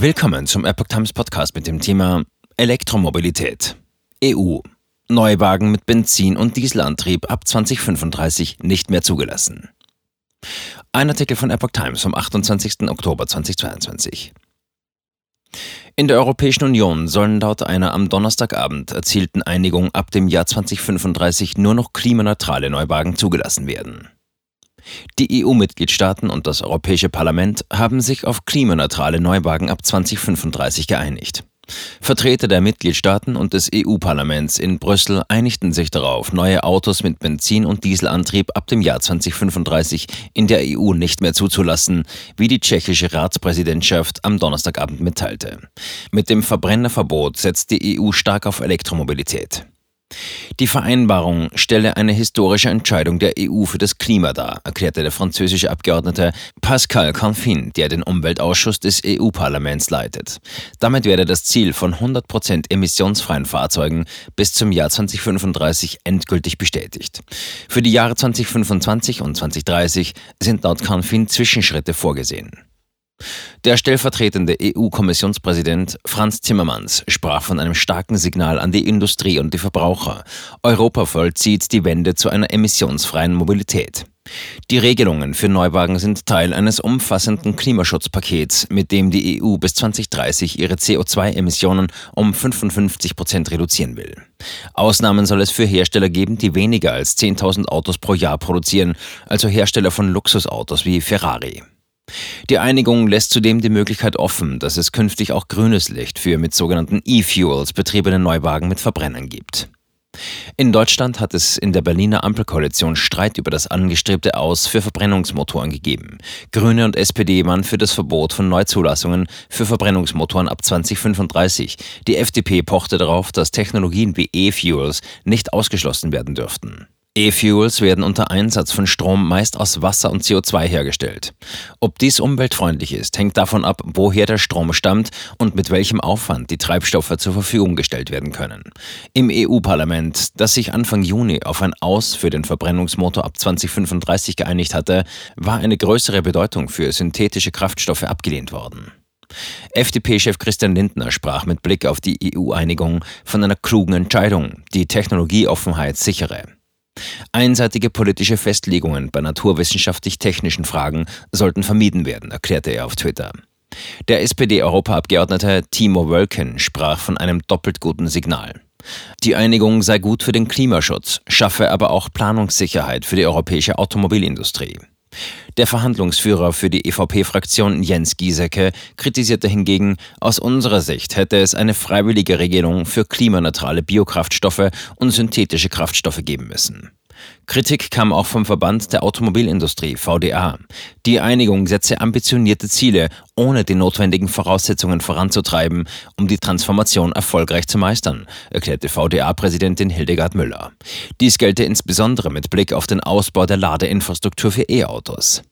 Willkommen zum Epoch Times Podcast mit dem Thema Elektromobilität. EU. Neuwagen mit Benzin- und Dieselantrieb ab 2035 nicht mehr zugelassen. Ein Artikel von Epoch Times vom 28. Oktober 2022. In der Europäischen Union sollen laut einer am Donnerstagabend erzielten Einigung ab dem Jahr 2035 nur noch klimaneutrale Neuwagen zugelassen werden. Die EU-Mitgliedstaaten und das Europäische Parlament haben sich auf klimaneutrale Neuwagen ab 2035 geeinigt. Vertreter der Mitgliedstaaten und des EU-Parlaments in Brüssel einigten sich darauf, neue Autos mit Benzin- und Dieselantrieb ab dem Jahr 2035 in der EU nicht mehr zuzulassen, wie die tschechische Ratspräsidentschaft am Donnerstagabend mitteilte. Mit dem Verbrennerverbot setzt die EU stark auf Elektromobilität. Die Vereinbarung stelle eine historische Entscheidung der EU für das Klima dar, erklärte der französische Abgeordnete Pascal Canfin, der den Umweltausschuss des EU-Parlaments leitet. Damit werde das Ziel von 100% emissionsfreien Fahrzeugen bis zum Jahr 2035 endgültig bestätigt. Für die Jahre 2025 und 2030 sind laut Canfin Zwischenschritte vorgesehen. Der stellvertretende EU-Kommissionspräsident Franz Timmermans sprach von einem starken Signal an die Industrie und die Verbraucher. Europa vollzieht die Wende zu einer emissionsfreien Mobilität. Die Regelungen für Neuwagen sind Teil eines umfassenden Klimaschutzpakets, mit dem die EU bis 2030 ihre CO2-Emissionen um 55 Prozent reduzieren will. Ausnahmen soll es für Hersteller geben, die weniger als 10.000 Autos pro Jahr produzieren, also Hersteller von Luxusautos wie Ferrari. Die Einigung lässt zudem die Möglichkeit offen, dass es künftig auch grünes Licht für mit sogenannten E-Fuels betriebene Neuwagen mit Verbrennern gibt. In Deutschland hat es in der Berliner Ampelkoalition Streit über das angestrebte Aus für Verbrennungsmotoren gegeben. Grüne und SPD waren für das Verbot von Neuzulassungen für Verbrennungsmotoren ab 2035. Die FDP pochte darauf, dass Technologien wie E-Fuels nicht ausgeschlossen werden dürften. E-Fuels werden unter Einsatz von Strom meist aus Wasser und CO2 hergestellt. Ob dies umweltfreundlich ist, hängt davon ab, woher der Strom stammt und mit welchem Aufwand die Treibstoffe zur Verfügung gestellt werden können. Im EU-Parlament, das sich Anfang Juni auf ein Aus für den Verbrennungsmotor ab 2035 geeinigt hatte, war eine größere Bedeutung für synthetische Kraftstoffe abgelehnt worden. FDP-Chef Christian Lindner sprach mit Blick auf die EU-Einigung von einer klugen Entscheidung, die Technologieoffenheit sichere. Einseitige politische Festlegungen bei naturwissenschaftlich-technischen Fragen sollten vermieden werden, erklärte er auf Twitter. Der SPD-Europaabgeordnete Timo Wölken sprach von einem doppelt guten Signal. Die Einigung sei gut für den Klimaschutz, schaffe aber auch Planungssicherheit für die europäische Automobilindustrie. Der Verhandlungsführer für die EVP-Fraktion Jens Giesecke kritisierte hingegen, aus unserer Sicht hätte es eine freiwillige Regelung für klimaneutrale Biokraftstoffe und synthetische Kraftstoffe geben müssen. Kritik kam auch vom Verband der Automobilindustrie VDA. Die Einigung setze ambitionierte Ziele, ohne die notwendigen Voraussetzungen voranzutreiben, um die Transformation erfolgreich zu meistern, erklärte VDA-Präsidentin Hildegard Müller. Dies gelte insbesondere mit Blick auf den Ausbau der Ladeinfrastruktur für E-Autos.